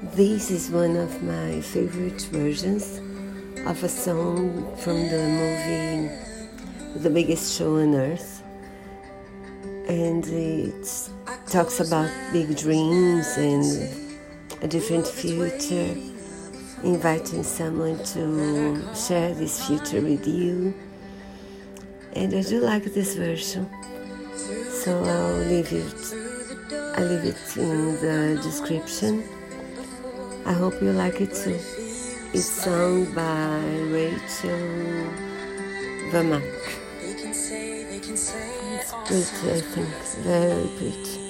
This is one of my favorite versions of a song from the movie The Biggest Show on Earth. And it talks about big dreams and a different future, inviting someone to share this future with you. And I do like this version, so I'll leave it. I leave it in the description. I hope you like it too. It's sung by Rachel Vermaak. It's pretty, I think, very pretty.